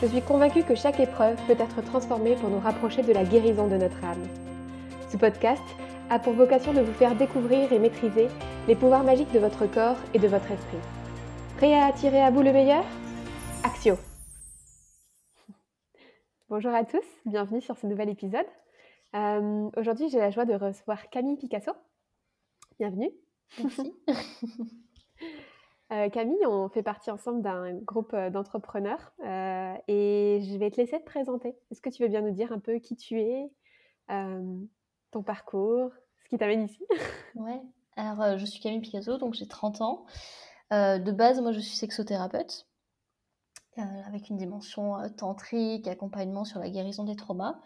Je suis convaincue que chaque épreuve peut être transformée pour nous rapprocher de la guérison de notre âme. Ce podcast a pour vocation de vous faire découvrir et maîtriser les pouvoirs magiques de votre corps et de votre esprit. Prêt à attirer à vous le meilleur? Axio Bonjour à tous, bienvenue sur ce nouvel épisode. Euh, Aujourd'hui, j'ai la joie de recevoir Camille Picasso. Bienvenue. Merci. Euh, Camille, on fait partie ensemble d'un groupe euh, d'entrepreneurs euh, et je vais te laisser te présenter. Est-ce que tu veux bien nous dire un peu qui tu es, ton parcours, ce qui t'amène ici? Ouais, alors je suis Camille Picasso, donc j'ai 30 ans. de base, moi je suis sexothérapeute avec une dimension tantrique, accompagnement sur la guérison des traumas.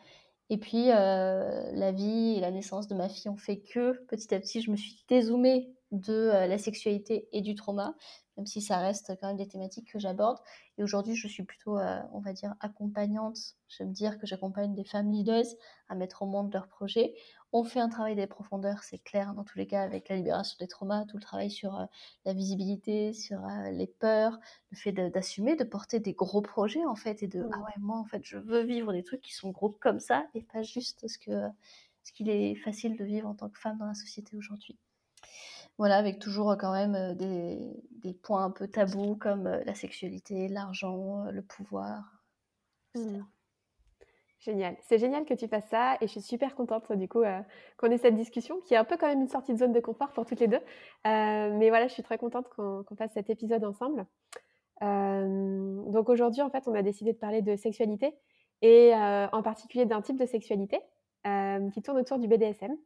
Et puis, la vie et la naissance de ma fille ont fait que petit à petit, je me suis dézoomée de euh, la sexualité et du trauma, même si ça reste quand même des thématiques que j'aborde. Et aujourd'hui, je suis plutôt, euh, on va dire, accompagnante. J'aime dire que j'accompagne des femmes leaders à mettre au monde leurs projets. On fait un travail des profondeurs, c'est clair, dans tous les cas, avec la libération des traumas, tout le travail sur euh, la visibilité, sur les peurs, le fait d'assumer, de, porter des gros projets, en fait, et de, ah ouais, moi, en fait, je veux vivre des trucs qui sont gros comme ça, et pas juste ce que ce qu'il est facile de vivre en tant que femme dans la société aujourd'hui. Voilà, avec toujours quand même des, points un peu tabous comme la sexualité, l'argent, le pouvoir, mmh. Génial. C'est génial que tu fasses ça et je suis super contente du coup qu'on ait cette discussion qui est un peu quand même une sortie de zone de confort pour toutes les deux. mais voilà, je suis très contente qu'on fasse cet épisode ensemble. donc aujourd'hui, en fait, on a décidé de parler de sexualité et en particulier d'un type de sexualité qui tourne autour du BDSM.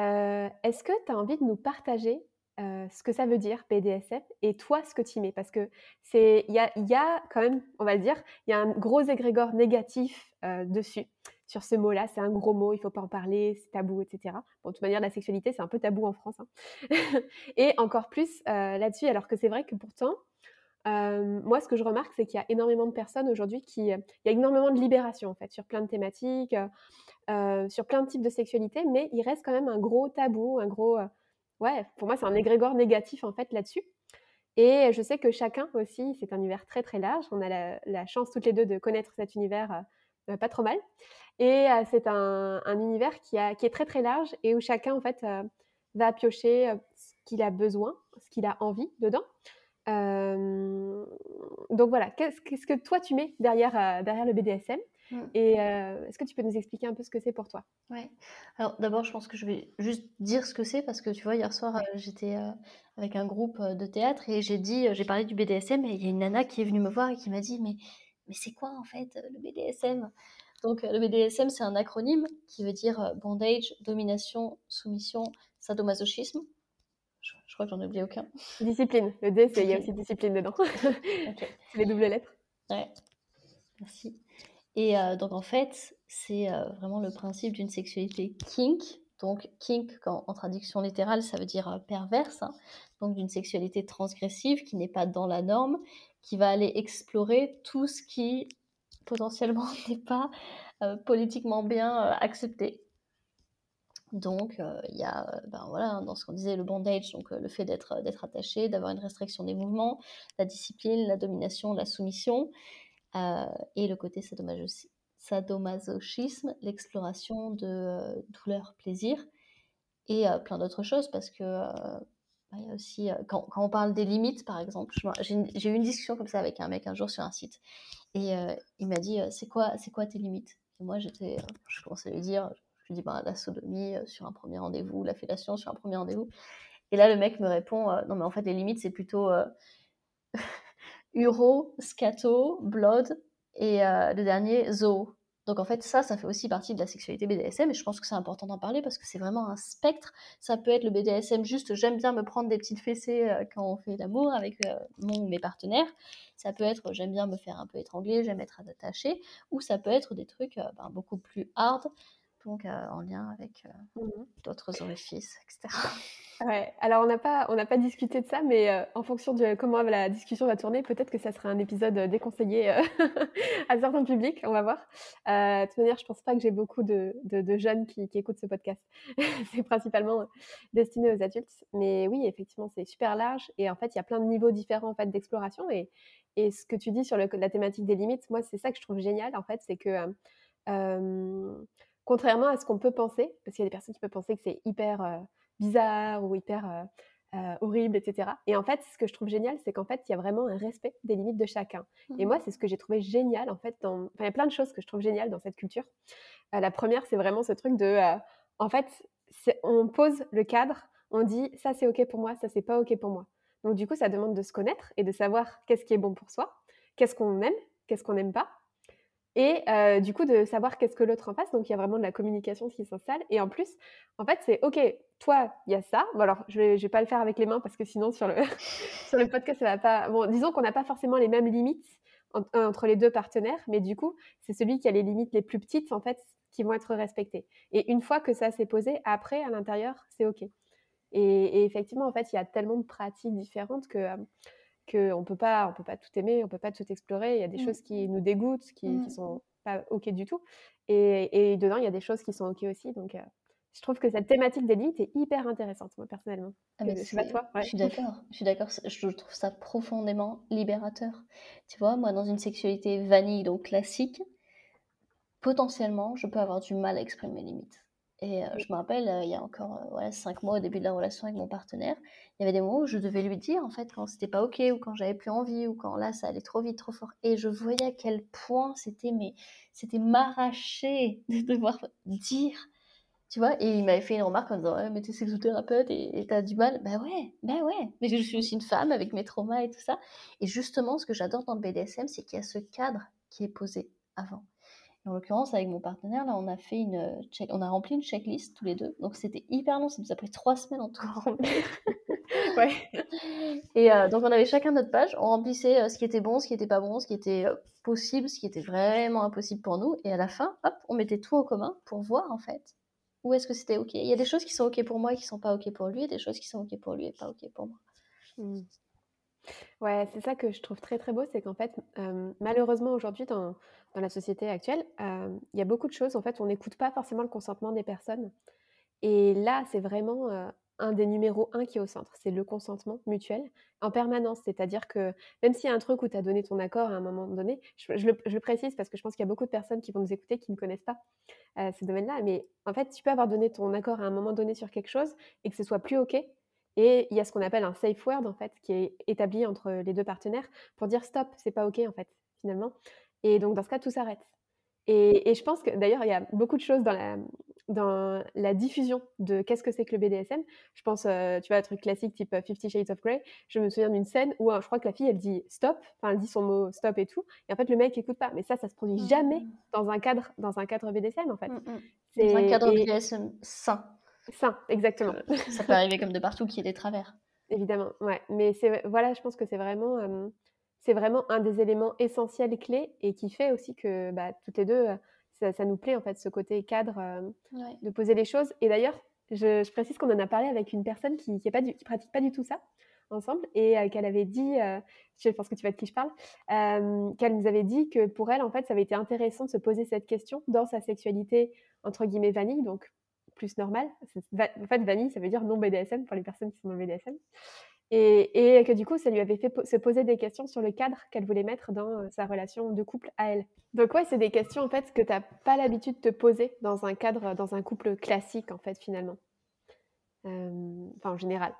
Euh, est-ce que tu as envie de nous partager euh, ce que ça veut dire BDSM et toi ce que tu mets? Parce que c'est il y a, y a, quand même, on va le dire, il y a un gros égrégore négatif euh, dessus sur ce mot-là. C'est un gros mot, il faut pas en parler, c'est tabou, etc. Bon, de toute manière, la sexualité c'est un peu tabou en France, hein. et encore plus là-dessus, alors que c'est vrai que pourtant moi, ce que je remarque, c'est qu'il y a énormément de personnes aujourd'hui qui. Il y a énormément de libération, en fait, sur plein de thématiques, sur plein de types de sexualité, mais il reste quand même un gros tabou, un gros. ouais, pour moi, c'est un égrégore négatif, en fait, là-dessus. Et je sais que chacun aussi, c'est un univers très, très large. On a la, chance toutes les deux de connaître cet univers pas trop mal. Et c'est un, un, univers qui, a, qui est très, très large et où chacun, en fait, va piocher ce qu'il a besoin, ce qu'il a envie dedans donc voilà, qu'est-ce, que toi tu mets derrière, derrière le BDSM mmh. Et est-ce que tu peux nous expliquer un peu ce que c'est pour toi? Ouais. Alors d'abord, je pense que je vais juste dire ce que c'est parce que tu vois, hier soir, j'étais avec un groupe de théâtre et j'ai dit, j'ai parlé du BDSM et il y a une nana qui est venue me voir et qui m'a dit, mais, mais c'est quoi en fait le BDSM Donc le BDSM, c'est un acronyme qui veut dire bondage, domination, soumission, sadomasochisme. Je, crois que j'en ai oublié aucun. Discipline. Le D, il y a aussi discipline dedans. C'est les doubles lettres. Ouais. Merci. Et euh, donc, en fait, c'est euh, vraiment le principe d'une sexualité kink. Donc, kink, en traduction littérale, ça veut dire euh, perverse. Hein. Donc, d'une sexualité transgressive qui n'est pas dans la norme, qui va aller explorer tout ce qui potentiellement n'est pas politiquement bien accepté. Donc, euh, il y a, euh, ben voilà, hein, dans ce qu'on disait, le bondage, donc euh, le fait d'être d'être attaché, d'avoir une restriction des mouvements, la discipline, la domination, la soumission, et le côté sadomasochisme, l'exploration de douleur, plaisir, et plein d'autres choses, parce que ben, il y a aussi, quand, on parle des limites, par exemple, j'ai eu une discussion comme ça avec un mec un jour sur un site, et il m'a dit, c'est quoi, c'est quoi tes limites? Et moi, j'étais, je commençais à lui dire, je dis bah, la sodomie euh, sur un premier rendez-vous, la fellation sur un premier rendez-vous. Et là, le mec me répond euh, non, mais en fait, les limites, c'est plutôt euh, uro, scato, blood et le dernier, zo. Donc en fait, ça, ça fait aussi partie de la sexualité BDSM et je pense que c'est important d'en parler parce que c'est vraiment un spectre. Ça peut être le BDSM juste j'aime bien me prendre des petites fessées euh, quand on fait l'amour avec euh, mon ou mes partenaires. Ça peut être j'aime bien me faire un peu étrangler, j'aime être attaché. Ou ça peut être des trucs euh, ben, beaucoup plus hard, donc en lien avec mmh d'autres orifices, etc. Ouais, alors on n'a pas, on n'a pas discuté de ça, mais euh, en fonction de comment la discussion va tourner, peut-être que ça sera un épisode euh, déconseillé euh, à certains publics, on va voir. de toute manière, je pense pas que j'ai beaucoup de, de, jeunes qui, qui, écoutent ce podcast. c'est principalement destiné aux adultes. Mais oui, effectivement, c'est super large et en fait, il y a plein de niveaux différents en fait, d'exploration. Et, et ce que tu dis sur le, la thématique des limites, moi, c'est ça que je trouve génial, en fait, c'est que contrairement à ce qu'on peut penser, parce qu'il y a des personnes qui peuvent penser que c'est hyper bizarre ou hyper euh, euh, horrible, etc. Et en fait, ce que je trouve génial, c'est qu'en fait, il y a vraiment un respect des limites de chacun. Et mmh moi, c'est ce que j'ai trouvé génial, en fait. Dans... Enfin, il y a plein de choses que je trouve géniales dans cette culture. Euh, la première, c'est vraiment ce truc de, en fait, on pose le cadre, on dit ça c'est ok pour moi, ça c'est pas ok pour moi. Donc du coup, ça demande de se connaître et de savoir qu'est-ce qui est bon pour soi, qu'est-ce qu'on aime, qu'est-ce qu'on n'aime pas, et du coup de savoir qu'est-ce que l'autre en face. Donc il y a vraiment de la communication qui s'installe. Et en plus, en fait, c'est OK, toi, il y a ça. Bon alors, je vais, vais pas le faire avec les mains parce que sinon sur le, sur le podcast, ça va pas... Bon, disons qu'on n'a pas forcément les mêmes limites entre les deux partenaires, mais du coup, c'est celui qui a les limites les plus petites, en fait, qui vont être respectées. Et une fois que ça s'est posé, après, à l'intérieur, c'est OK. Et, effectivement, en fait, il y a tellement de pratiques différentes que qu'on peut pas, on peut pas tout aimer, on peut pas tout explorer. Il y a des mmh. choses qui nous dégoûtent, qui, mmh. sont pas ok du tout. Et, dedans, il y a des choses qui sont ok aussi. Donc, euh, je trouve que cette thématique des limites est hyper intéressante, moi personnellement. Ah je sais pas toi. Je suis d'accord. Je suis d'accord. Je trouve ça profondément libérateur. Tu vois, moi, dans une sexualité vanille, donc classique, potentiellement, je peux avoir du mal à exprimer mes limites. Et je me rappelle, euh, il y a encore euh, cinq mois au début de la relation avec mon partenaire, il y avait des moments où je devais lui dire en fait quand c'était pas ok ou quand j'avais plus envie ou quand là ça allait trop vite, trop fort. Et je voyais à quel point c'était mais c'était m'arracher de devoir dire, tu vois? Et il m'avait fait une remarque en disant ouais, mais t'es sexothérapeute et t'as du mal. Bah ouais, bah ouais. Mais je suis aussi une femme avec mes traumas et tout ça. Et justement, ce que j'adore dans le BDSM, c'est qu'il y a ce cadre qui est posé avant. En l'occurrence, avec mon partenaire, là, on a fait une euh, check... on a rempli une checklist tous les deux. Donc c'était hyper long, ça nous a pris trois semaines en tout à remplir. ouais. Et euh, donc on avait chacun notre page, on remplissait euh, ce qui était bon, ce qui était pas bon, ce qui était possible, ce qui était vraiment impossible pour nous. Et à la fin, hop, on mettait tout en commun pour voir en fait où est-ce que c'était ok. Il y a des choses qui sont ok pour moi et qui sont pas ok pour lui, et des choses qui sont ok pour lui et pas ok pour moi. Mmh. Ouais, c'est ça que je trouve très très beau, c'est qu'en fait, malheureusement aujourd'hui dans, dans la société actuelle, il y a beaucoup de choses, en fait, on n'écoute pas forcément le consentement des personnes. Et là, c'est vraiment un des numéros un qui est au centre, c'est le consentement mutuel en permanence. C'est-à-dire que même s'il y a un truc où tu as donné ton accord à un moment donné, je, le, précise parce que je pense qu'il y a beaucoup de personnes qui vont nous écouter qui ne connaissent pas ce domaine-là, mais en fait, tu peux avoir donné ton accord à un moment donné sur quelque chose et que ce soit plus OK et il y a ce qu'on appelle un safe word, en fait, qui est établi entre les deux partenaires pour dire stop, c'est pas OK, en fait, finalement. Et donc, dans ce cas, tout s'arrête. Et, je pense que, d'ailleurs, il y a beaucoup de choses dans la, dans la diffusion de qu'est-ce que c'est que le BDSM. Je pense, euh, tu vois, un truc classique type Fifty Shades of Grey. Je me souviens d'une scène où euh, je crois que la fille, elle dit stop, enfin, elle dit son mot stop et tout. Et en fait, le mec écoute pas. Mais ça, ça se produit jamais mmh. dans un cadre, dans un cadre BDSM, en fait. Mmh, mmh. Dans un cadre BDSM sain. Sain, exactement. ça peut arriver comme de partout qu'il y ait des travers. Évidemment, ouais. Mais c'est, voilà, je pense que c'est vraiment, c'est vraiment un des éléments essentiels et clés et qui fait aussi que bah, toutes les deux, ça, nous plaît en fait, ce côté cadre de poser les choses. Et d'ailleurs, je, précise qu'on en a parlé avec une personne qui, pas qui pratique pas du tout ça ensemble et qu'elle avait dit, je pense que tu vois de qui je parle, qu'elle nous avait dit que pour elle, en fait, ça avait été intéressant de se poser cette question dans sa sexualité entre guillemets vanille, donc plus normal. En fait, vanille, ça veut dire non BDSM pour les personnes qui sont non BDSM. Et, et, que du coup, ça lui avait fait se poser des questions sur le cadre qu'elle voulait mettre dans euh, sa relation de couple à elle. Donc ouais, c'est des questions en fait que tu n'as pas l'habitude de te poser dans un cadre, dans un couple classique en fait finalement. Euh, enfin en général.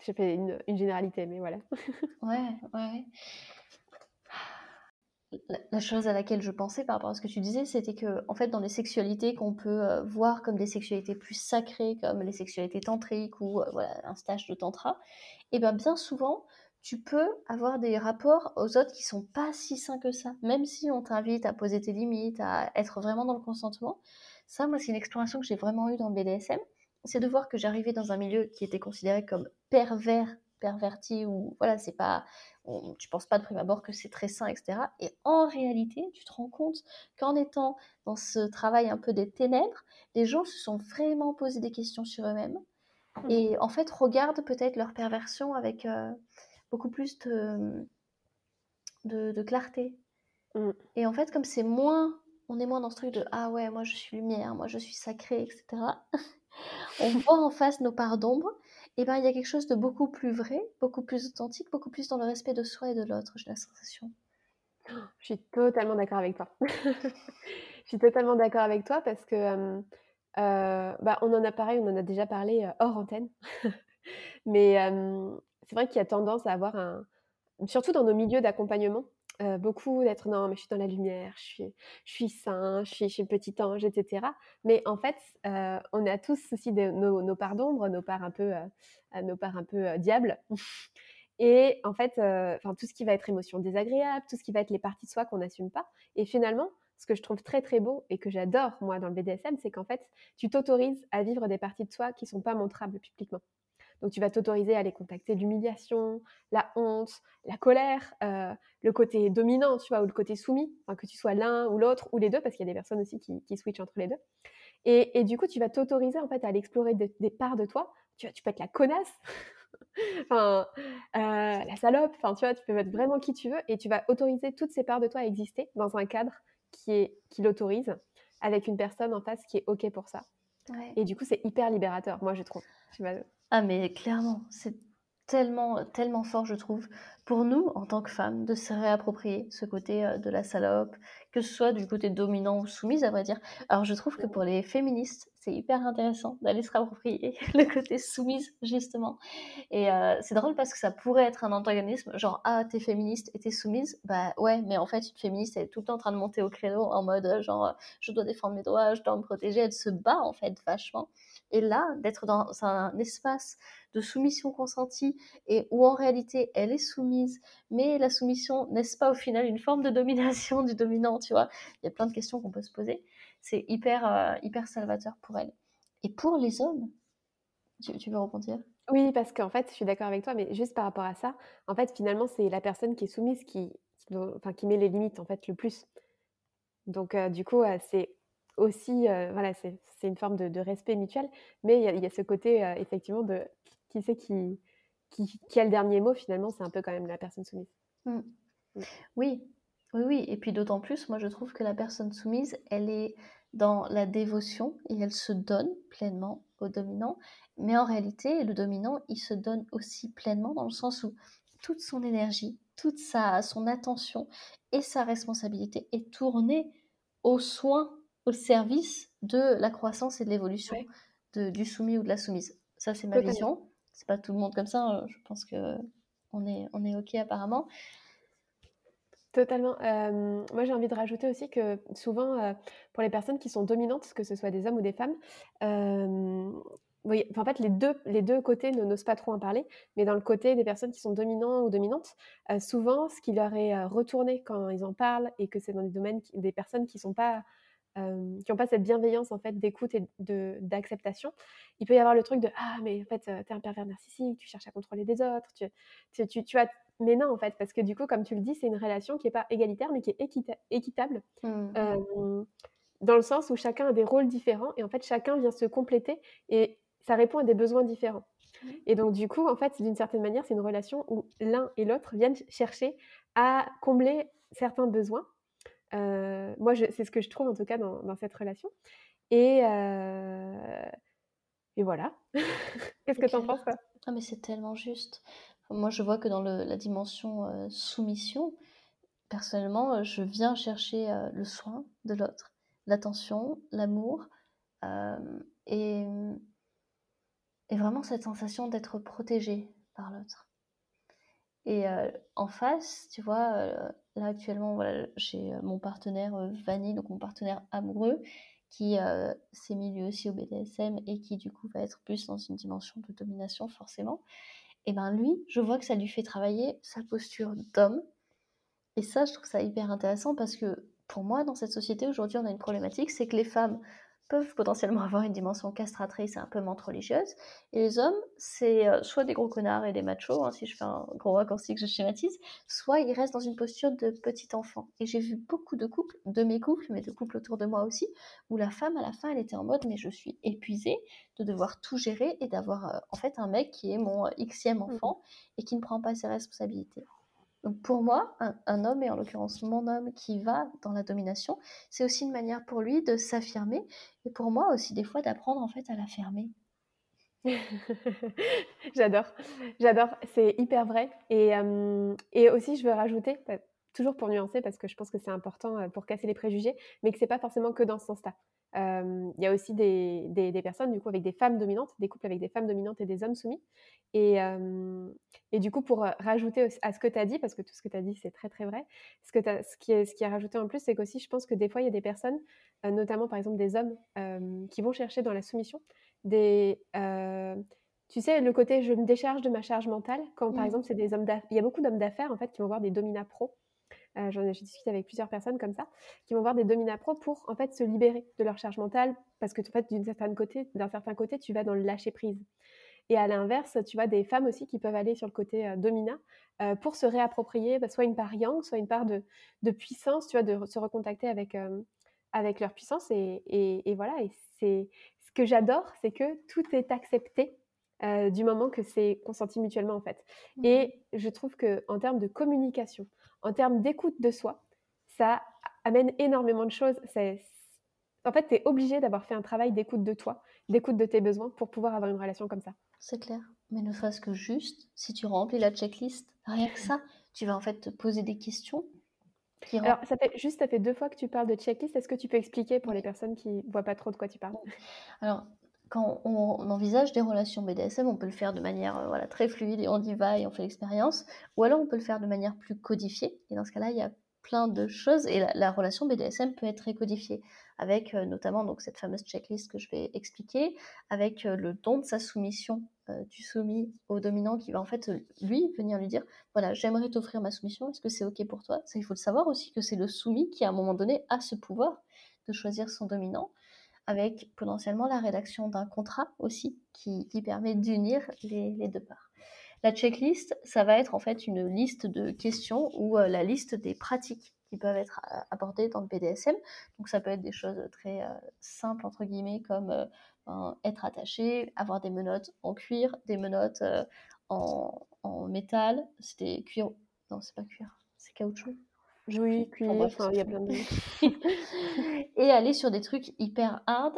J'ai fait une, une, généralité, mais voilà. ouais, ouais la, chose à laquelle je pensais par rapport à ce que tu disais, c'était que, en fait, dans les sexualités qu'on peut euh, voir comme des sexualités plus sacrées, comme les sexualités tantriques ou euh, voilà, un stage de tantra, et eh bien bien souvent, tu peux avoir des rapports aux autres qui sont pas si sains que ça. Même si on t'invite à poser tes limites, à être vraiment dans le consentement. Ça, moi, c'est une exploration que j'ai vraiment eue dans le BDSM. C'est de voir que j'arrivais dans un milieu qui était considéré comme pervers, perverti, ou voilà, c'est pas. tu penses pas de prime abord que c'est très sain, etc. Et en réalité, tu te rends compte qu'en étant dans ce travail un peu des ténèbres, les gens se sont vraiment posé des questions sur eux-mêmes. Mmh. Et en fait, regardent peut-être leur perversion avec. Euh, beaucoup plus de, de, clarté. Mm. Et en fait, comme c'est moins, on est moins dans ce truc de ah ouais, moi je suis lumière, moi je suis sacré, etc. on voit en face nos parts d'ombre. Et ben il y a quelque chose de beaucoup plus vrai, beaucoup plus authentique, beaucoup plus dans le respect de soi et de l'autre. J'ai la sensation. Je suis totalement d'accord avec toi. je suis totalement d'accord avec toi parce que euh, bah, on en a pareil, on en a déjà parlé euh, hors antenne. Mais c'est vrai qu'il y a tendance à avoir un surtout dans nos milieux d'accompagnement, beaucoup d'être: «Non, mais je suis dans la lumière, je suis je suis saint, je suis suis petit ange» etc. Mais en fait, on a tous aussi nos nos parts d'ombre, nos parts un peu, nos parts un peu, diables et en fait, tout ce qui va être émotion désagréable, tout ce qui va être les parties de soi qu'on n'assume pas et finalement, ce que je trouve très, très beau et que j'adore moi dans le BDSM, c'est qu'en fait, tu t'autorises à vivre des parties de soi qui sont pas montrables publiquement. Donc tu vas t'autoriser à aller contacter l'humiliation, la honte, la colère, euh, le côté dominant, tu vois, ou le côté soumis, que tu sois l'un ou l'autre ou les deux, parce qu'il y a des personnes aussi qui, switchent entre les deux. Et, du coup, tu vas t'autoriser en fait à aller explorer des parts de toi. Tu, tu peux être la connasse, enfin, euh, la salope, enfin, tu vois, tu peux être vraiment qui tu veux et tu vas autoriser toutes ces parts de toi à exister dans un cadre qui, est, qui l'autorise avec une personne en face qui est OK pour ça. Et du coup, c'est hyper libérateur, moi, je trouve. Ah, mais clairement, c'est tellement, tellement fort, je trouve, pour nous, en tant que femmes, de se réapproprier ce côté euh, de la salope, que ce soit du côté dominant ou soumise, à vrai dire. Alors, je trouve que pour les féministes, c'est hyper intéressant d'aller se réapproprier le côté soumise, justement. Et euh, c'est drôle parce que ça pourrait être un antagonisme, genre, ah, t'es féministe et t'es soumise. Bah ouais, mais en fait, une féministe, elle est tout le temps en train de monter au créneau en mode, euh, genre, je dois défendre mes droits, je dois me protéger. Elle se bat, en fait, vachement. Et là, d'être dans un espace de soumission consentie et où en réalité elle est soumise, mais la soumission n'est-ce pas au final une forme de domination du dominant, tu vois? Il y a plein de questions qu'on peut se poser. C'est hyper, euh, hyper salvateur pour elle. Et pour les hommes, tu, veux rebondir? Oui, parce qu'en fait, je suis d'accord avec toi, mais juste par rapport à ça, en fait, finalement, c'est la personne qui est soumise qui, enfin, qui met les limites, en fait, le plus. Donc, euh, du coup, euh, c'est aussi, voilà, c'est une forme de, respect mutuel, mais il y, a ce côté, effectivement, de qui sait qui, qui, a le dernier mot, finalement, c'est un peu quand même la personne soumise. Mmh. Mmh. Oui, oui, oui. Et puis d'autant plus, moi, je trouve que la personne soumise, elle est dans la dévotion et elle se donne pleinement au dominant. Mais en réalité, le dominant, il se donne aussi pleinement dans le sens où toute son énergie, toute sa, son attention et sa responsabilité est tournée au soin au service de la croissance et de l'évolution du soumis ou de la soumise. Ça, c'est ma vision. C'est pas tout le monde comme ça. Hein. Je pense que on est, on est OK apparemment. Totalement. Moi, j'ai envie de rajouter aussi que souvent, pour les personnes qui sont dominantes, que ce soit des hommes ou des femmes, oui, en fait, les deux, les deux côtés ne n'osent pas trop en parler, mais dans le côté des personnes qui sont dominants ou dominantes, souvent, ce qui leur est retourné quand ils en parlent et que c'est dans des domaines, des personnes qui sont pas qui n'ont pas cette bienveillance en fait d'écoute et de, d'acceptation, il peut y avoir le truc de ah mais en fait tu es un pervers narcissique, tu cherches à contrôler des autres, tu, tu, tu, as mais non en fait parce que du coup comme tu le dis c'est une relation qui est pas égalitaire mais qui est équitable mmh. dans le sens où chacun a des rôles différents et en fait chacun vient se compléter et ça répond à des besoins différents. Mmh. Et donc du coup en fait d'une certaine manière c'est une relation où l'un et l'autre viennent chercher à combler certains besoins moi, c'est ce que je trouve en tout cas dans, cette relation. Et, et voilà. Qu'est-ce que tu en penses Ah, mais c'est tellement juste. Moi, je vois que dans la dimension soumission, personnellement, je viens chercher le soin de l'autre, l'attention, l'amour, et, et vraiment cette sensation d'être protégé par l'autre. Et en face, tu vois, là actuellement, voilà, j'ai mon partenaire Vanny, donc mon partenaire amoureux, qui s'est mis lui aussi au BDSM et qui du coup va être plus dans une dimension de domination forcément. et ben lui, je vois que ça lui fait travailler sa posture d'homme. Et ça, je trouve ça hyper intéressant parce que pour moi, dans cette société, aujourd'hui, on a une problématique, c'est que les femmes peuvent potentiellement avoir une dimension castratrice et un peu mente religieuse. Et les hommes, c'est euh, soit des gros connards et des machos, hein, si je fais un gros raccourci que je schématise, soit ils restent dans une posture de petit enfant. Et j'ai vu beaucoup de couples, de mes couples, mais de couples autour de moi aussi, où la femme, à la fin, elle était en mode, mais je suis épuisée de devoir tout gérer et d'avoir euh, en fait un mec qui est mon xème mmh. enfant et qui ne prend pas ses responsabilités. Donc pour moi, un, homme, et en l'occurrence mon homme qui va dans la domination, c'est aussi une manière pour lui de s'affirmer et pour moi aussi des fois d'apprendre en fait à la fermer. j'adore, j'adore, c'est hyper vrai. Et, et, aussi, je veux rajouter, bah, toujours pour nuancer, parce que je pense que c'est important pour casser les préjugés, mais que c'est pas forcément que dans ce sens-là. Il y a aussi des, des, personnes, du coup, avec des femmes dominantes, des couples avec des femmes dominantes et des hommes soumis. Et, et du coup, pour rajouter à ce que tu as dit, parce que tout ce que tu as dit, c'est très, très vrai, ce, que ce, qui est, ce qui est rajouté en plus, c'est qu'aussi, je pense que des fois, il y a des personnes, notamment par exemple des hommes, qui vont chercher dans la soumission des. tu sais, le côté je me décharge de ma charge mentale, quand par mmh. exemple, c'est des hommes Il y a beaucoup d'hommes d'affaires, en fait, qui vont voir des dominats pros euh, J'en ai discuté avec plusieurs personnes comme ça, qui vont voir des dominapro pour en fait se libérer de leur charge mentale, parce que en fait, d'un certain côté, d'un certain côté, tu vas dans le lâcher prise. Et à l'inverse, tu vois des femmes aussi qui peuvent aller sur le côté euh, domina euh, pour se réapproprier bah, soit une part yang, soit une part de, de, puissance, tu vois, de se recontacter avec, euh, avec leur puissance. Et, et, et voilà, et c'est ce que j'adore, c'est que tout est accepté euh, du moment que c'est consenti mutuellement en fait. Mmh et je trouve que en termes de communication, en termes d'écoute de soi, ça amène énormément de choses. En fait, tu es obligé d'avoir fait un travail d'écoute de toi, d'écoute de tes besoins pour pouvoir avoir une relation comme ça. C'est clair. Mais ne serait-ce que juste, si tu remplis la checklist, rien que ça, tu vas en fait te poser des questions. Alors, ça fait juste, ça fait deux fois que tu parles de checklist. Est-ce que tu peux expliquer pour les personnes qui ne voient pas trop de quoi tu parles? Alors, quand on, envisage des relations BDSM, on peut le faire de manière euh, voilà, très fluide et on y va et on fait l'expérience, ou alors on peut le faire de manière plus codifiée. Et dans ce cas-là, il y a plein de choses et la, relation BDSM peut être très codifiée. Avec euh, notamment donc cette fameuse checklist que je vais expliquer, avec euh, le don de sa soumission du soumis au dominant qui va en fait lui venir lui dire voilà j'aimerais t'offrir ma soumission, est-ce que c'est ok pour toi? Il faut le savoir aussi que c'est le soumis qui à un moment donné a ce pouvoir de choisir son dominant avec potentiellement la rédaction d'un contrat aussi qui, permet d'unir les, deux parts. La checklist, ça va être en fait une liste de questions ou euh, la liste des pratiques qui peuvent être euh, abordées dans le BDSM. Donc ça peut être des choses très euh, simples entre guillemets comme ben, être attaché, avoir des menottes en cuir, des menottes en, métal, c'était cuir, non c'est pas cuir, c'est caoutchouc. Oui, cuir, il y a plein de et aller sur des trucs hyper hard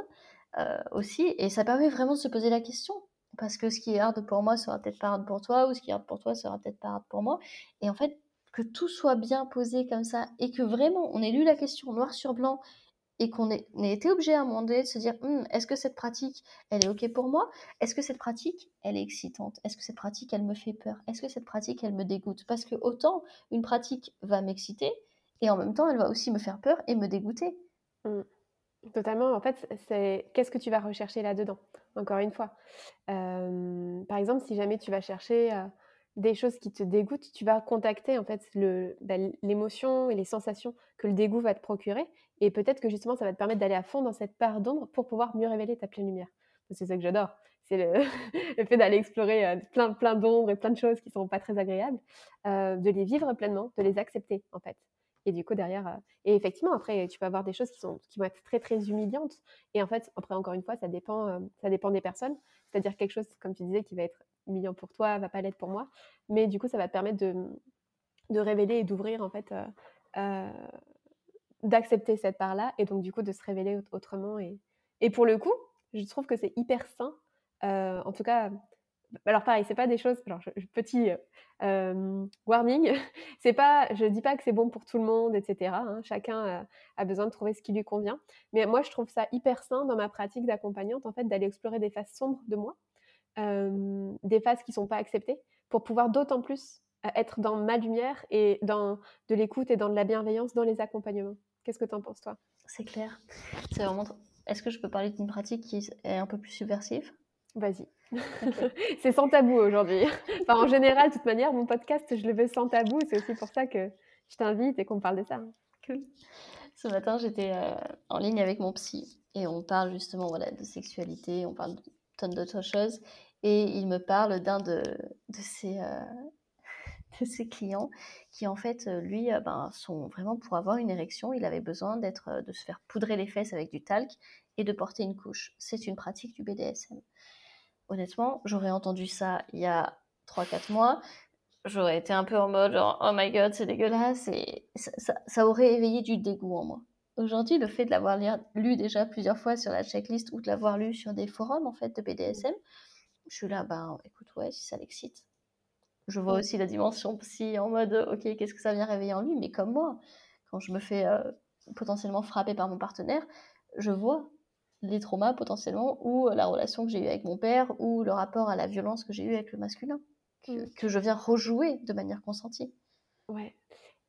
euh, aussi. Et ça permet vraiment de se poser la question. Parce que ce qui est hard pour moi sera peut-être pas hard pour toi, ou ce qui est hard pour toi sera peut-être pas hard pour moi. Et en fait, que tout soit bien posé comme ça, et que vraiment on ait lu la question noir sur blanc, et qu'on ait, été obligé à un moment de se dire «Hum, est-ce que cette pratique elle est ok pour moi? Est-ce que cette pratique elle est excitante? Est-ce que cette pratique elle me fait peur? Est-ce que cette pratique elle me dégoûte? Parce que autant une pratique va m'exciter et en même temps elle va aussi me faire peur et me dégoûter. Mmh. Totalement. En fait, c'est qu'est-ce que tu vas rechercher là-dedans? Encore une fois. par exemple, si jamais tu vas chercher des choses qui te dégoûtent, tu vas contacter en fait bah, l'émotion et les sensations que le dégoût va te procurer. Et peut-être que justement, ça va te permettre d'aller à fond dans cette part d'ombre pour pouvoir mieux révéler ta pleine lumière. C'est ça que j'adore. C'est le, fait d'aller explorer plein, plein d'ombres et plein de choses qui ne sont pas très agréables, de les vivre pleinement, de les accepter en fait. Et du coup, derrière, euh, et effectivement, après, tu peux avoir des choses qui, sont, qui vont être très, très humiliantes. Et en fait, après, encore une fois, ça dépend, euh, ça dépend des personnes. C'est-à-dire quelque chose, comme tu disais, qui va être humiliant pour toi, va pas l'être pour moi. Mais du coup, ça va te permettre de, de révéler et d'ouvrir, en fait, euh, d'accepter cette part-là. Et donc, du coup, de se révéler autrement. Et, et pour le coup, je trouve que c'est hyper sain. en tout cas, alors pareil, c'est pas des choses. Alors petit euh, warning, c'est pas. Je dis pas que c'est bon pour tout le monde, etc. Hein, chacun a besoin de trouver ce qui lui convient. Mais moi, je trouve ça hyper sain dans ma pratique d'accompagnante, en fait, d'aller explorer des phases sombres de moi, des phases qui sont pas acceptées, pour pouvoir d'autant plus être dans ma lumière et dans de l'écoute et dans de la bienveillance dans les accompagnements. Qu'est-ce que tu en penses toi? C'est clair. C'est vraiment. Est-ce que je peux parler d'une pratique qui est un peu plus subversive? Vas-y. C'est sans tabou aujourd'hui. En général, de toute manière, mon podcast, je le veux sans tabou. C'est aussi pour ça que je t'invite et qu'on parle de ça. Ce matin, j'étais, heu, en ligne avec mon psy et on parle justement, voilà, de sexualité, on parle de tonnes d'autres choses et il me parle d'un de de ses, clients qui en fait, heu, lui, ben, son vraiment pour avoir une érection, il avait besoin d'être, de se faire poudrer les fesses avec du talc et de porter une couche. C'est une pratique du BDSM. Honnêtement, j'aurais entendu ça il y a 3-4 mois, j'aurais été un peu en mode genre: «Oh my god, c'est dégueulasse» et ça ça ça aurait éveillé du dégoût en moi. Aujourd'hui, le fait de l'avoir lu déjà plusieurs fois sur la checklist ou de l'avoir lu sur des forums en fait de BDSM, je suis là: «Ben, écoute, ouais, si ça l'excite». Je vois aussi la dimension psy en mode, OK, qu'est-ce que ça vient réveiller en lui? Mais comme moi, quand je me fais, heu, potentiellement frapper par mon partenaire, je vois les traumas potentiellement ou la relation que j'ai eue avec mon père ou le rapport à la violence que j'ai eu avec le masculin, que Mmh. que je viens rejouer de manière consentie. Ouais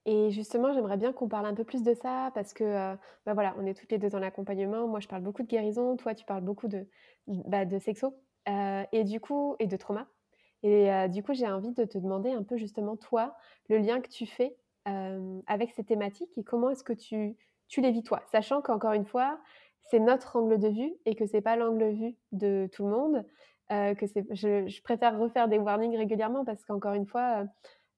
et justement, j'aimerais bien qu'on parle un peu plus de ça parce que, heu, bah, voilà, on est toutes les 2 dans l'accompagnement. Moi, je parle beaucoup de guérison, toi, tu parles beaucoup de, bah, de sexo, heu et du coup et de trauma et heu, du coup, j'ai envie de te demander un peu justement, toi, le lien que tu fais, avec ces thématiques et comment est-ce que tu tu les vis toi? Sachant qu'encore une fois, c'est notre angle de vue et que c'est pas l'angle de vue de tout le monde, que c'est je je préfère refaire des warnings régulièrement parce qu'encore une fois,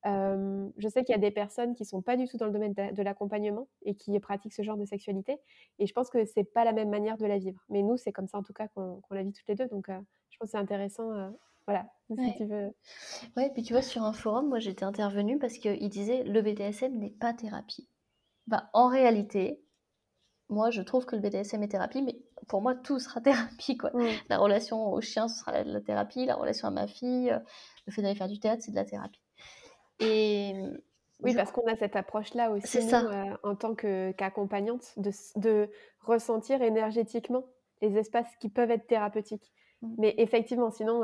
je sais qu'il y a des personnes qui sont pas du tout dans le domaine de de l'accompagnement et qui pratiquent ce genre de sexualité et je pense que c'est pas la même manière de la vivre. Mais nous, c'est comme ça en tout cas qu'on qu'on la vit toutes les 2 donc je pense que c'est intéressant, voilà, si Ouais. tu veux Ouais, puis tu vois, sur un forum, moi, j'étais intervenue parce qu'il disait: «Le BDSM n'est pas thérapie». Bah, en réalité, moi, je trouve que le BDSM est thérapie, mais pour moi, tout sera thérapie, quoi. mmh. La relation au chien, ce sera la, la thérapie. La relation à ma fille, euh, le fait d'aller faire du théâtre, c'est de la thérapie. Et euh, Oui, parce qu'on a cette approche-là aussi nous, ça. heu, en tant qu'accompagnante de ressentir énergétiquement les espaces qui peuvent être thérapeutiques. Mm, Mais effectivement, sinon,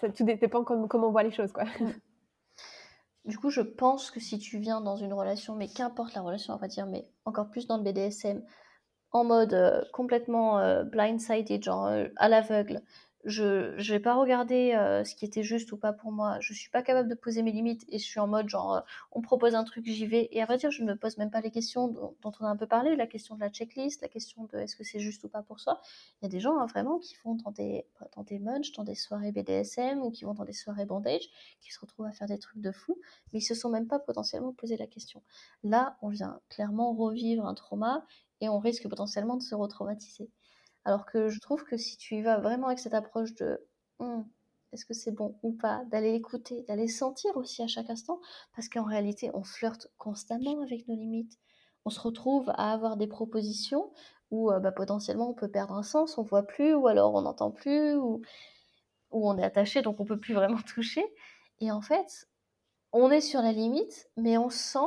ça tout dépend comme comment on voit les choses, quoi. mm. Du coup, je pense que si tu viens dans une relation, mais qu'importe la relation, on va dire, mais encore plus dans le BDSM, en mode euh, complètement euh, blindsided, genre euh, à l'aveugle. Je vais pas regarder euh, ce qui était juste ou pas pour moi. Je suis pas capable de poser mes limites et je suis en mode genre euh, on propose un truc, j'y vais. Et à vrai dire, je ne me pose même pas les questions dont, on a un peu parlé, la question de la checklist, la question de est-ce que c'est juste ou pas pour soi. Il y a des gens hein, vraiment qui vont dans des dans des munch, dans des soirées BDSM ou qui vont dans des soirées bandage, qui se retrouvent à faire des trucs de fou, mais ils se sont même pas potentiellement posé la question. Là, on vient clairement revivre un trauma et on risque potentiellement de se retraumatiser. Alors que je trouve que si tu y vas vraiment avec cette approche de Hum, est-ce que c'est bon ou pas, d'aller écouter, d'aller sentir aussi à chaque instant, parce qu'en réalité, on flirte constamment avec nos limites. On se retrouve à avoir des propositions où euh, bah, potentiellement on peut perdre un sens, on voit plus, ou alors on n'entend plus, ou, ou on est attaché donc on peut plus vraiment toucher. Et en fait, on est sur la limite, mais on sent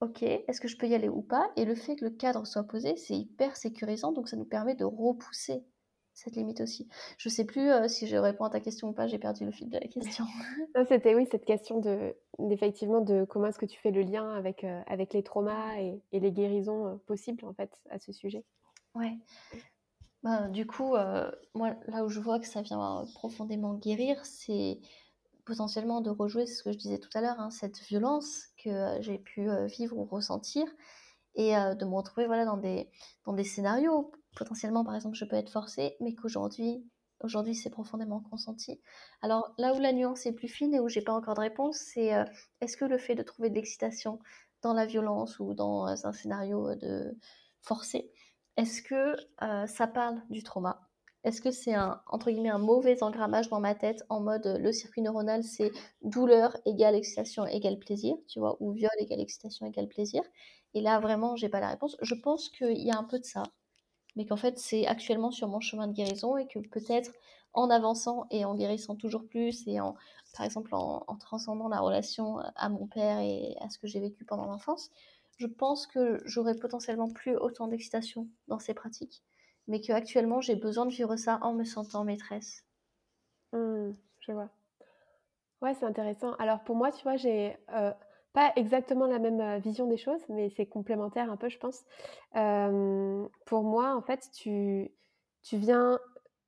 OK, est-ce que je peux y aller ou pas? Et le fait que le cadre soit posé, c'est hyper sécurisant, donc ça nous permet de repousser cette limite aussi. Je sais plus, heu, si je réponds à ta question ou pas, j'ai perdu le fil de la question. C'était oui, cette question de d'effectivement de comment est-ce que tu fais le lien avec, heu, avec les traumas et et les guérisons, heu, possibles en fait à ce sujet? Ouais, bah, du coup, moi, là où je vois que ça vient profondément guérir, c'est potentiellement de rejouer, ce que je disais tout à l'heure, hein, cette violence que, heu, j'ai pu, heu, vivre ou ressentir et heu, de me retrouver, voilà, dans des dans des scénarios, potentiellement, par exemple, je peux être forcée, mais qu'aujourd'hui aujourd'hui, c'est profondément consenti. Alors là où la nuance est plus fine et où j'ai pas encore de réponse, c'est, est-ce que le fait de trouver de l'excitation dans la violence ou dans, un scénario, de forcé, est-ce que, ça parle du trauma? Est-ce que c'est un, entre guillemets, «un mauvais engrammage» dans ma tête en mode, heu, le circuit neuronal, c'est douleur égale excitation égale plaisir, tu vois? Ou viol égale excitation égale plaisir? Et là, vraiment, j'ai pas la réponse. Je pense qu'il y a un peu de ça, mais qu'en fait, c'est actuellement sur mon chemin de guérison et que peut-être en avançant et en guérissant toujours plus et en, par exemple, en, en transcendant la relation à mon père et à ce que j'ai vécu pendant l'enfance, je pense que j'aurais potentiellement plus autant d'excitation dans ces pratiques, mais que actuellement j'ai besoin de vivre ça en me sentant maîtresse. Mmh, je vois. Ouais, c'est intéressant. Alors pour moi, tu vois, j'ai, heu, pas exactement la même, heu, vision des choses, mais c'est complémentaire un peu, je pense. Hem, pour moi, en fait, tu tu viens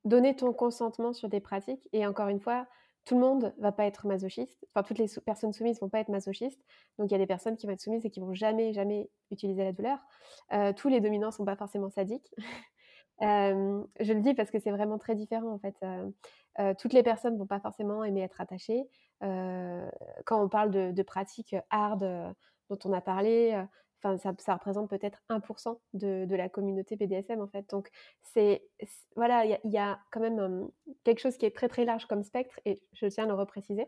donner ton consentement sur des pratiques et encore une fois, tout le monde va pas être masochiste. Enfin, toutes les personnes soumises vont pas être masochistes. Donc il y a des personnes qui vont être soumises et qui vont jamais, jamais utiliser la douleur. Heu, tous les dominants sont pas forcément sadiques. Je le dis parce que c'est vraiment très différent en fait, toutes les personnes vont pas forcément aimer être attachées. Quand on parle de pratiques, hard, dont on a parlé, enfin ça représente peut-être 1 de de la communauté BDSM en fait. Donc c'est voilà, il y a quand même, quelque chose qui est très, très large comme spectre et je tiens à le repréciser.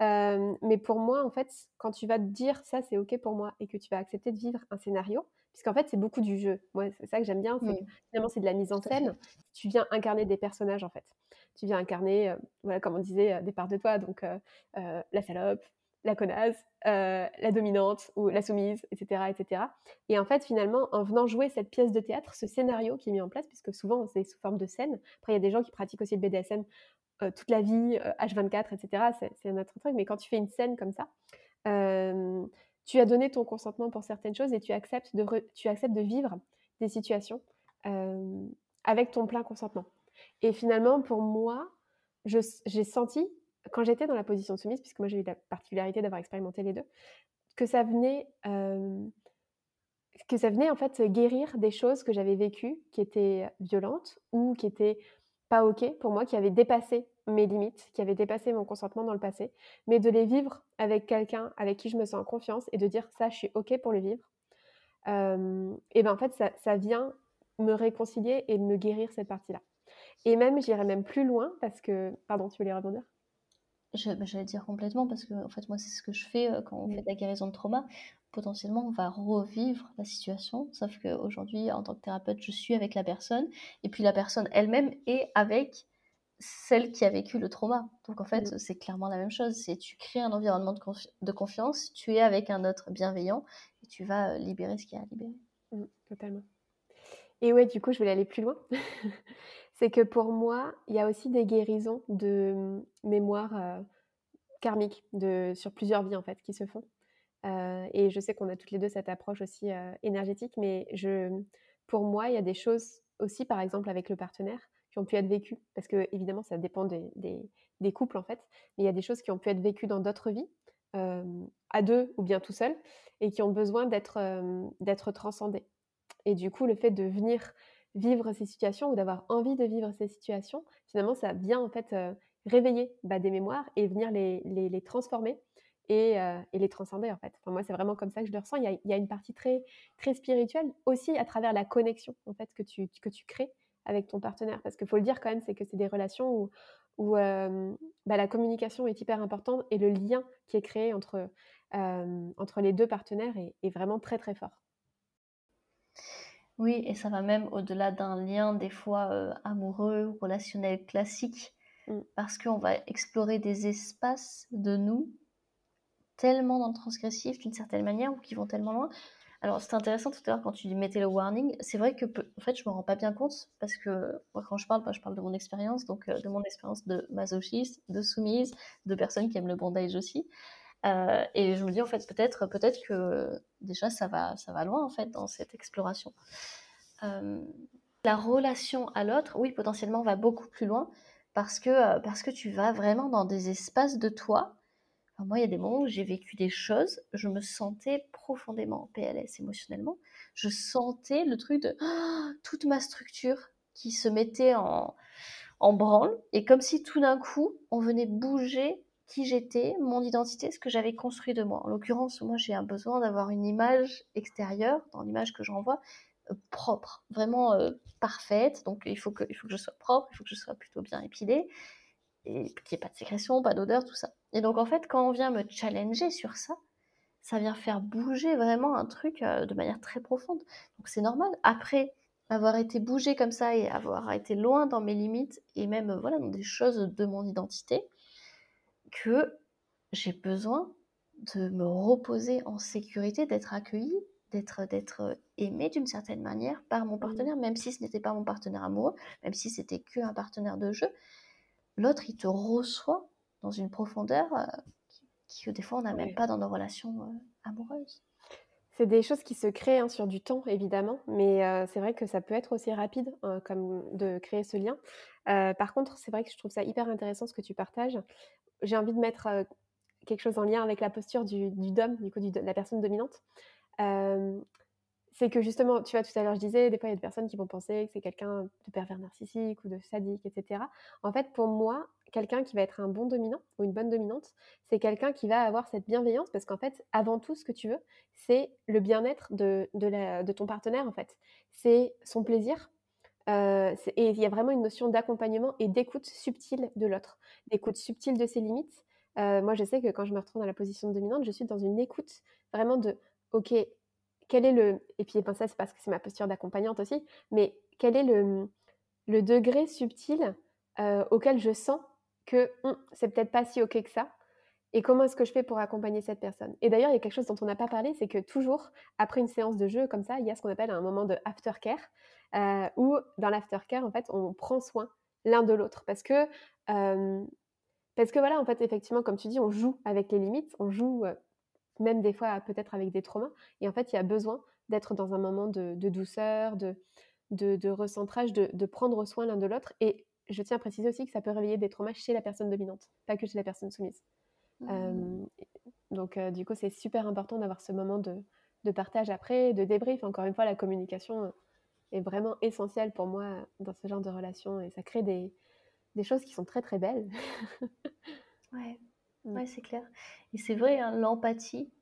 Mais pour moi, en fait, quand tu vas te dire: «Ça, c'est OK pour moi» et que tu vas accepter de vivre un scénario, puisqu'en fait, c'est beaucoup du jeu. Moi, c'est ça que j'aime bien, c'est Mmh, finalement, c'est de la mise en scène. Tu viens incarner des personnages, en fait. Tu viens incarner, heu, voilà, comme on disait, heu, des parts de toi, donc heu, la salope, la connasse, la dominante ou la soumise et cetera et en fait, finalement, en venant jouer cette pièce de théâtre, ce scénario qui est mis en place, puisque souvent, c'est sous forme de scène. Après, il y a des gens qui pratiquent aussi le BDSM toute la vie, heu, H24 et cetera, c'est c'est un autre truc, mais quand tu fais une scène comme ça, tu as donné ton consentement pour certaines choses et tu acceptes de vivre des situations, hem, avec ton plein consentement. Et finalement pour moi, j'ai senti quand j'étais dans la position de soumise, puisque moi j'ai eu la particularité d'avoir expérimenté les 2, que ça venait, hem, que ça venait en fait guérir des choses que j'avais vécues qui étaient violentes ou qui étaient pas OK pour moi, qui avaient dépassé mes limites, qui avaient dépassé mon consentement dans le passé, mais de les vivre avec quelqu'un avec qui je me sens en confiance et de dire: «Ça, je suis OK pour le vivre». Hem et ben, en fait, ça ça vient me réconcilier et me guérir cette partie-là et même, j'irais même plus loin parce que pardon, tu voulais rebondir? Je bah, j'allais dire complètement parce que en fait, moi, c'est ce que je fais, heu, quand on fait de la guérison de trauma. Potentiellement, on va revivre la situation, sauf qu'aujourd'hui, en tant que thérapeute, je suis avec la personne et puis la personne elle-même est avec celle qui a vécu le trauma. Donc en Mmh. fait, c'est clairement la même chose, c'est tu crées un environnement de confi de confiance, tu es avec un autre bienveillant et tu vas, heu, libérer ce qu'il y a à libérer. Mmh, totalement et ouais, du coup, je voulais aller plus loin. C'est que pour moi, il y a aussi des guérisons de, mmh, mémoire, heu, karmique, de sur plusieurs vies, en fait, qui se font. Heu et je sais qu'on a toutes les 2 cette approche aussi, heu, énergétique, mais pour moi, il y a des choses aussi, par exemple, avec le partenaire, qui ont pu être vécues parce qu'évidemment, ça dépend des couples, en fait, mais il y a des choses qui ont pu être vécues dans d'autres vies, hem, à 2 ou bien tout seul et qui ont besoin d'être, transcendées. Et du coup, le fait de venir vivre ces situations ou d'avoir envie de vivre ces situations, finalement, ça vient, en fait, réveiller, bah, des mémoires et venir les transformer et heu et les transcender, en fait. Enfin, moi, c'est vraiment comme ça que je le ressens. Il y a il y a une partie très très spirituelle aussi à travers la connexion, en fait, que tu que tu crées avec ton partenaire. Parce qu'il faut le dire quand même, c'est que c'est des relations où où, hem, bah, la communication est hyper importante et le lien qui est créé entre, hem, entre les 2 partenaires est est vraiment très, très fort. Oui et ça va même au-delà d'un lien des fois, amoureux ou relationnel classique, Mmh. parce qu'on va explorer des espaces de nous tellement dans le transgressif d'une certaine manière ou qui vont tellement loin. Alors c'était intéressant tout à l'heure quand tu mettais le warning, c'est vrai que en fait, je me rends pas bien compte parce que moi quand je parle, bah, je parle de mon expérience, donc heu, de mon expérience de masochiste, de soumise, de personnes qui aiment le bondage aussi, heu et je me dis en fait peut-être peut-être que déjà ça va ça va loin en fait dans cette exploration. Hem, la relation à l'autre, oui, potentiellement va beaucoup plus loin parce que, parce que tu vas vraiment dans des espaces de toi Moi, il y a des moments où j'ai vécu des choses, je me sentais profondément en PLS émotionnellement. Je sentais le truc de toute ma structure qui se mettait en, en branle, et comme si tout d'un coup, on venait bouger qui j'étais, mon identité, ce que j'avais construit de moi. En l'occurrence, moi, j'ai un besoin d'avoir une image extérieure, dans l'image que j'envoie, euh, propre, vraiment euh, parfaite. Donc, il faut, que, il faut que je sois propre, il faut que je sois plutôt bien épilée et qu'il n'y ait pas de sécrétion, pas d'odeur, tout ça. Et donc en fait, quand on vient me challenger sur ça, ça vient faire bouger vraiment un truc euh, de manière très profonde. Donc c'est normal. Après avoir été bougé comme ça et avoir été loin dans mes limites et même euh, voilà dans des choses de mon identité, que j'ai besoin de me reposer en sécurité, d'être accueillie, d'être d'être aimée d'une certaine manière par mon Mmh. partenaire, même si ce n'était pas mon partenaire amoureux, même si c'était que un partenaire de jeu, l'autre, il te reçoit dans une profondeur euh, qui, que des fois on n'a même pas dans nos relations euh, amoureuses. C'est des choses qui se créent, hein, sur du temps évidemment, mais heu, c'est vrai que ça peut être aussi rapide, heu, comme de créer ce lien. Par contre, c'est vrai que je trouve ça hyper intéressant ce que tu partages. J'ai envie de mettre, quelque chose en lien avec la posture du du dom, du coup, du de la personne dominante. C'est que justement, tu vois, tout à l'heure, je disais, des fois, il y a des personnes qui vont penser que c'est quelqu'un de pervers narcissique ou de sadique et cetera. En fait, pour moi, quelqu'un qui va être un bon dominant ou une bonne dominante, c'est quelqu'un qui va avoir cette bienveillance parce qu'en fait, avant tout, ce que tu veux, c'est le bien-être de de ton partenaire, en fait. C'est son plaisir, c'est et il y a vraiment une notion d'accompagnement et d'écoute subtile de l'autre, d'écoute subtile de ses limites. Heu, moi, je sais que quand je me retrouve dans la position de dominante, je suis dans une écoute vraiment de: «OK, quel est le» et puis ça, c'est parce que c'est ma posture d'accompagnante aussi, mais quel est le, le degré subtil, heu, auquel je sens que, mmh, c'est peut-être pas si OK que ça et comment est-ce que je fais pour accompagner cette personne? Et d'ailleurs, il y a quelque chose dont on n'a pas parlé, c'est que toujours, après une séance de jeu comme ça, il y a ce qu'on appelle un moment de aftercare, heu, où dans l'aftercare, en fait, on prend soin l'un de l'autre parce que, hem, parce que voilà, en fait, effectivement, comme tu dis, on joue avec les limites, on joue, même des fois peut-être avec des traumas et en fait, il y a besoin d'être dans un moment de de douceur, de de de recentrage, de de prendre soin l'un de l'autre et je tiens à préciser aussi que ça peut réveiller des traumas chez la personne dominante, pas que chez la personne soumise. Mmh. donc du coup, c'est super important d'avoir ce moment de de partage après, de débrief. Encore une fois, la communication, heu, est vraiment essentielle pour moi dans ce genre de relation et ça crée des des choses qui sont très, très belles. Ouais. Ouais, c'est clair. Et c'est vrai, hein, l'empathie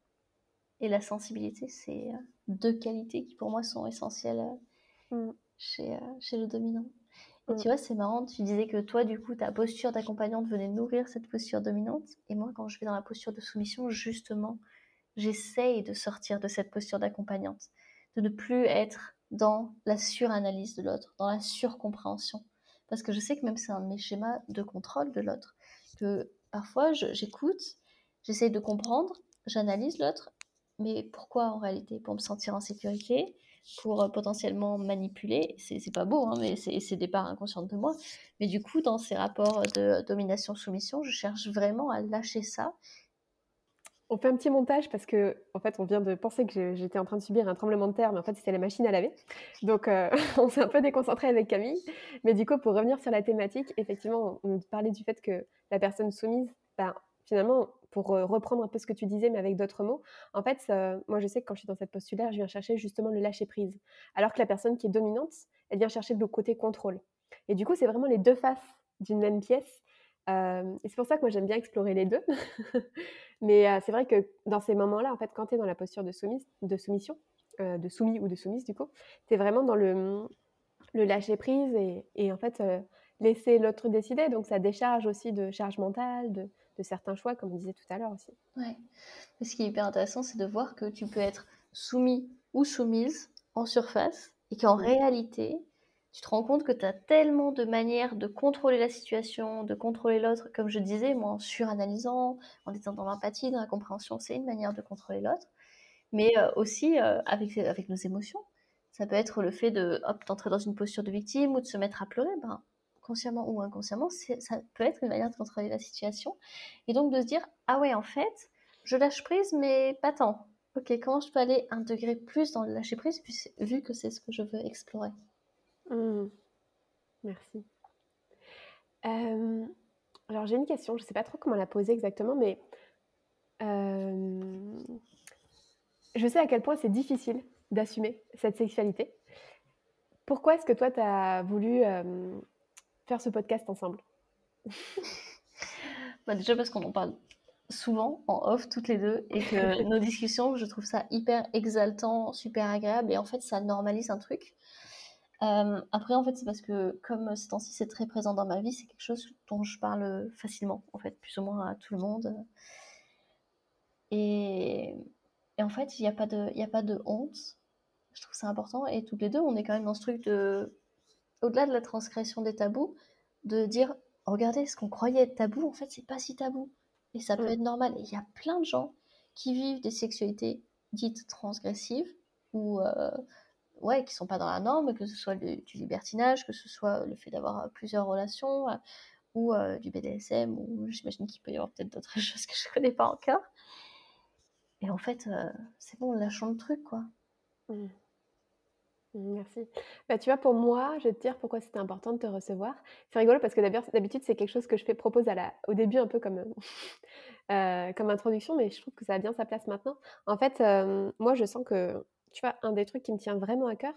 et la sensibilité, c'est, heu, 2 qualités qui pour moi sont essentielles, heu, Mmh. chez, heu, chez le dominant. Et tu vois, c'est marrant, tu disais que toi, du coup, ta posture d'accompagnante venait nourrir cette posture dominante. Et moi, quand je vais dans la posture de soumission, justement, j'essaye de sortir de cette posture d'accompagnante, de ne plus être dans la suranalyse de l'autre, dans la surcompréhension. Parce que je sais que même c'est un de mes schémas de contrôle de l'autre, que parfois j'écoute, j'essaye de comprendre, j'analyse l'autre, mais pourquoi en réalité? Pour me sentir en sécurité, pour euh, potentiellement manipuler, c'est pas beau, hein, mais c'est des parts inconscientes de moi. Mais du coup, dans ces rapports de domination-soumission, je cherche vraiment à lâcher ça On fait un petit montage parce qu'en fait, on vient de penser que j'étais en train de subir un tremblement de terre, mais en fait, c'était la machine à laver. Donc heu, on s'est un peu déconcentré avec Camille. Mais du coup, pour revenir sur la thématique, effectivement, on parlait du fait que la personne soumise, ben, finalement, pour, heu, reprendre un peu ce que tu disais, mais avec d'autres mots, en fait, moi, je sais que quand je suis dans cette posture-là, je viens chercher justement le lâcher prise. Alors que la personne qui est dominante, elle vient chercher le côté contrôle. Et du coup, c'est vraiment les 2 faces d'une même pièce. Hem et c'est pour ça que moi, j'aime bien explorer les 2. Mais heu, c'est vrai que dans ces moments-là, en fait, quand tu es dans la posture de soumise de soumission, heu, de soumis ou de soumise du coup, tu es vraiment dans le, mmh, le lâcher prise et et en fait, heu, laisser l'autre décider. Donc ça décharge aussi de charge mentale, de de certains choix, comme on disait tout à l'heure aussi. Ouais. Ce qui est hyper intéressant, c'est de voir que tu peux être soumis ou soumise en surface et qu'en réalité, tu te rends compte que tu as tellement de manières de contrôler la situation, de contrôler l'autre. Comme je disais, moi, en suranalysant, en étant dans l'empathie, dans la compréhension, c'est une manière de contrôler l'autre. Mais euh, aussi euh, avec, avec nos émotions. Ça peut être le fait de, d'entrer dans une posture de victime ou de se mettre à pleurer. Ben, consciemment ou inconsciemment, ça peut être une manière de contrôler la situation. Et donc de se dire, ah ouais, en fait, je lâche prise, mais pas tant. Ok, comment je peux aller un degré plus dans le lâcher prise, vu que c'est ce que je veux explorer? Mmh. Merci. Hem, alors j'ai une question, je sais pas trop comment la poser exactement, mais hem, je sais à quel point c'est difficile d'assumer cette sexualité. Pourquoi est-ce que toi, tu as voulu, hem, faire ce podcast ensemble? bah Déjà parce qu'on en parle souvent en off toutes les deux et que nos discussions, je trouve ça hyper exaltant, super agréable et en fait ça normalise un truc. Euh, après en fait c'est parce que comme ces temps-ci c'est très présent dans ma vie, c'est quelque chose dont je parle facilement en fait, plus ou moins à tout le monde. Et, et en fait il n'y a, pas de, y a pas de honte, je trouve ça important et toutes les deux on est quand même dans ce truc de, au-delà de la transgression des tabous, de dire regardez ce qu'on croyait être tabou en fait c'est pas si tabou et ça peut Mmh. être normal. Et il y a plein de gens qui vivent des sexualités dites transgressives ou euh, ouais, qui sont pas dans la norme, que ce soit du libertinage, que ce soit le fait d'avoir plusieurs relations euh, ou euh, du BDSM ou j'imagine qu'il peut y avoir peut-être d'autres choses que je connais pas encore. et en fait, c'est bon, lâchons le truc, quoi. Mmh. Merci. Bah, tu vois, pour moi, je vais te dire pourquoi c'était important de te recevoir. C'est rigolo parce que d'habitude, c'est quelque chose que je propose à la au début un peu comme, euh, comme introduction, mais je trouve que ça a bien sa place maintenant. En fait, moi, je sens que, tu vois, un des trucs qui me tient vraiment à cœur,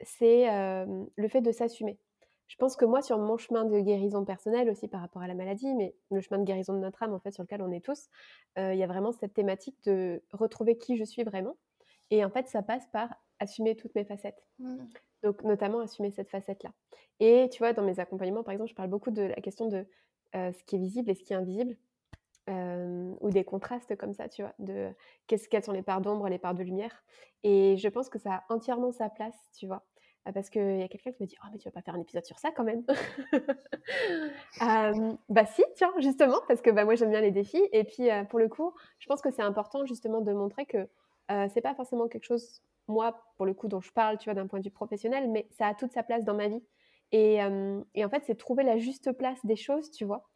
c'est, le fait de s'assumer. Je pense que moi, sur mon chemin de guérison personnelle aussi par rapport à la maladie, mais le chemin de guérison de notre âme, en fait, sur lequel on est tous, il y a vraiment cette thématique de retrouver qui je suis vraiment et en fait, ça passe par assumer toutes mes facettes. Mmh. Donc, notamment assumer cette facette-là. Et tu vois, dans mes accompagnements, par exemple, je parle beaucoup de la question de ce qui est visible et ce qui est invisible, ou des contrastes comme ça, tu vois, de quelles sont les parts d'ombre, les parts de lumière. Et je pense que ça a entièrement sa place, tu vois. Parce qu'il y a quelqu'un qui me dit Oh, mais tu vas pas faire un épisode sur ça quand même Bah, si, tiens, justement, parce que bah, moi j'aime bien les défis. Et puis, pour le coup, je pense que c'est important justement de montrer que c'est pas forcément quelque chose moi, pour le coup, dont je parle, tu vois, d'un point de vue professionnel, mais ça a toute sa place dans ma vie. Et, en fait, c'est trouver la juste place des choses, tu vois.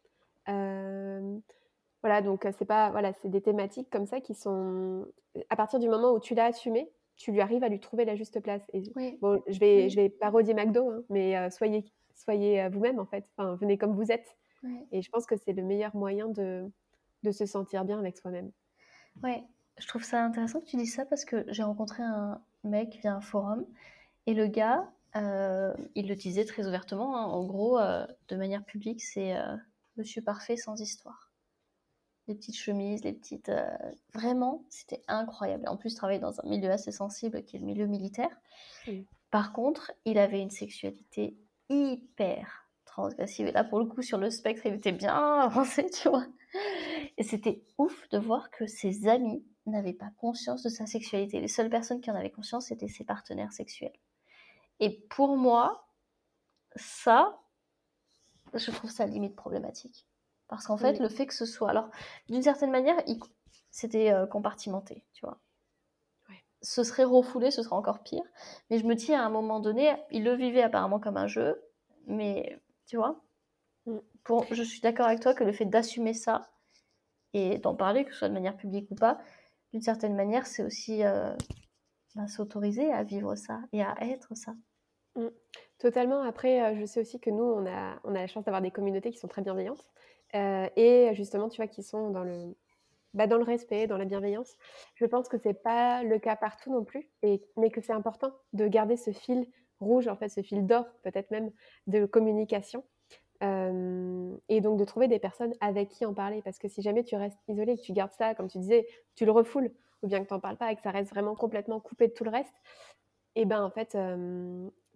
Voilà, donc c'est pas, voilà, c'est des thématiques comme ça qui sont, à partir du moment où tu l'as assumé, tu lui arrives à lui trouver la juste place. Et bon, je vais, je vais parodier McDo, hein, mais soyez, soyez vous-même en fait. Enfin, venez comme vous êtes. Et je pense que c'est le meilleur moyen de, de se sentir bien avec soi-même. Ouais, je trouve ça intéressant que tu dises ça parce que j'ai rencontré un mec via un forum et le gars, euh, il le disait très ouvertement. Hein. en gros, euh, de manière publique, c'est Monsieur Parfait sans histoire. Les petites chemises, les petites. Vraiment, c'était incroyable. En plus, il travaillait dans un milieu assez sensible qui est le milieu militaire. Par contre, il avait une sexualité hyper transgressive. Et là, pour le coup, sur le spectre, il était bien avancé, tu vois. Et c'était ouf de voir que ses amis n'avait pas conscience de sa sexualité. Les seules personnes qui en avaient conscience, c'était ses partenaires sexuels. Et pour moi, ça, je trouve ça limite problématique. Parce qu'en fait, le fait que ce soit... Alors, d'une certaine manière, c'était euh, compartimenté, tu vois. Ce serait refoulé, ce serait encore pire. Mais je me dis, à un moment donné, il le vivait apparemment comme un jeu. Mais, tu vois, mm. pour, je suis d'accord avec toi que le fait d'assumer ça et d'en parler, que ce soit de manière publique ou pas, d'une certaine manière, c'est aussi euh, bah, s'autoriser à vivre ça et à être ça. Mmh. Totalement. Après, euh, je sais aussi que nous, on a, on a la chance d'avoir des communautés qui sont très bienveillantes euh, et justement, tu vois, qui sont dans le, bah, dans le respect, dans la bienveillance. Je pense que c'est pas le cas partout non plus, et, mais que c'est important de garder ce fil rouge, en fait, ce fil d'or, peut-être même, de communication et donc de trouver des personnes avec qui en parler. Parce que si jamais tu restes isolé, que tu gardes ça, comme tu disais, tu le refoules, ou bien que tu n'en parles pas et que ça reste vraiment complètement coupé de tout le reste, et ben en fait,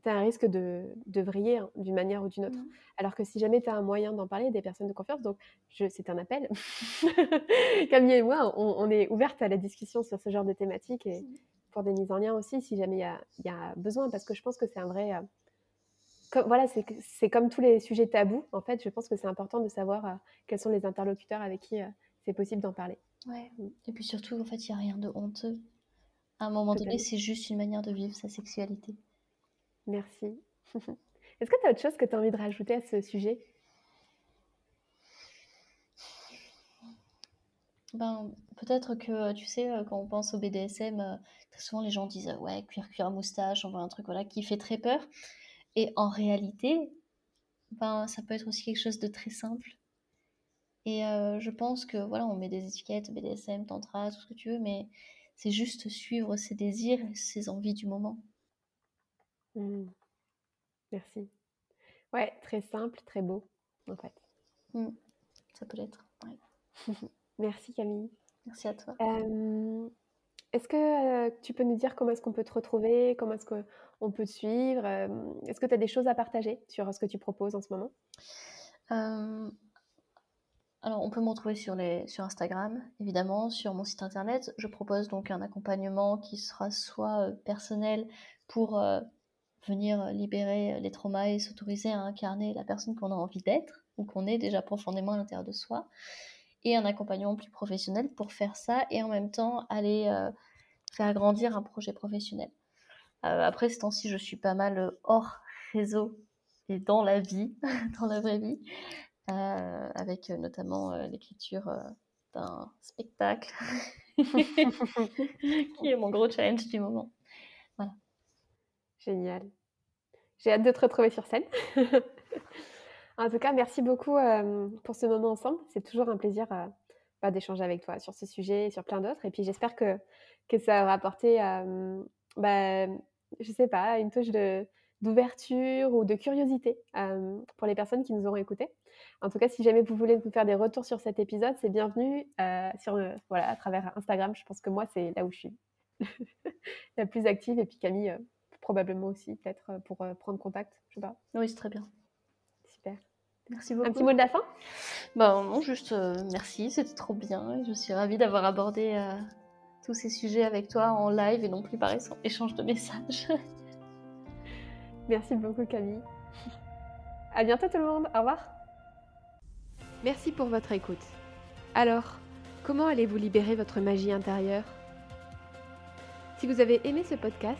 tu as un risque de, de vriller hein, d'une manière ou d'une autre. Mmh. Alors que si jamais tu as un moyen d'en parler, des personnes de confiance, donc c'est un appel. Camille et moi, on, est ouvertes à la discussion sur ce genre de thématiques et mmh. pour des mises en lien aussi, si jamais il y a, y a, besoin, parce que je pense que c'est un vrai voilà, c'est comme tous les sujets tabous. En fait, je pense que c'est important de savoir euh, quels sont les interlocuteurs avec qui euh, c'est possible d'en parler. Ouais. Et puis surtout, en fait, il n'y a rien de honteux. À un moment donné, c'est juste une manière de vivre sa sexualité. Merci. Est-ce que tu as autre chose que tu as envie de rajouter à ce sujet? Ben, Peut-être que, tu sais, euh, quand on pense au BDSM, très souvent les gens disent Ouais, cuir, cuir, moustache, on voit un truc voilà, qui fait très peur. Et en réalité, ben, ça peut être aussi quelque chose de très simple. Et euh, je pense que voilà, on met des étiquettes, BDSM, Tantra, tout ce que tu veux, mais c'est juste suivre ses désirs ses envies du moment. Mmh. Merci. Ouais, très simple, très beau, en fait. Mmh. Ça peut l'être. Merci Camille. Merci à toi. est-ce que tu peux nous dire comment est-ce qu'on peut te retrouver Comment est-ce que on peut te suivre Est-ce que tu as des choses à partager sur ce que tu proposes en ce moment? Alors, on peut me retrouver sur, les, sur Instagram, évidemment, sur mon site internet. Je propose donc un accompagnement qui sera soit personnel pour venir libérer les traumas et s'autoriser à incarner la personne qu'on a envie d'être ou qu'on est déjà profondément à l'intérieur de soi, et un accompagnement plus professionnel pour faire ça et en même temps aller faire grandir un projet professionnel. Euh, après, ce temps-ci, je suis pas mal euh, hors réseau et dans la vie, dans la vraie vie, euh, avec notamment l'écriture d'un spectacle qui est mon gros challenge du moment. Génial. J'ai hâte de te retrouver sur scène. en tout cas, merci beaucoup euh, pour ce moment ensemble. C'est toujours un plaisir euh, bah, d'échanger avec toi sur ce sujet et sur plein d'autres. Et puis j'espère que, que ça aura apporté, euh, bah, je sais pas, une touche de, d'ouverture ou de curiosité euh, pour les personnes qui nous auront écoutés. En tout cas, si jamais vous voulez nous faire des retours sur cet épisode, c'est bienvenu sur, voilà, à travers Instagram. Je pense que moi, c'est là où je suis la plus active. Et puis Camille, probablement aussi, peut-être pour prendre contact. Je sais pas. Oui, c'est très bien. Super. Merci beaucoup. Un petit mot de la fin? Bah, Non, juste merci, c'était trop bien. Je suis ravie d'avoir abordé tous ces sujets avec toi en live et non plus par échange de messages. Merci beaucoup Camille. À bientôt tout le monde, au revoir. Merci pour votre écoute. Alors, comment allez-vous libérer votre magie intérieure? Si vous avez aimé ce podcast,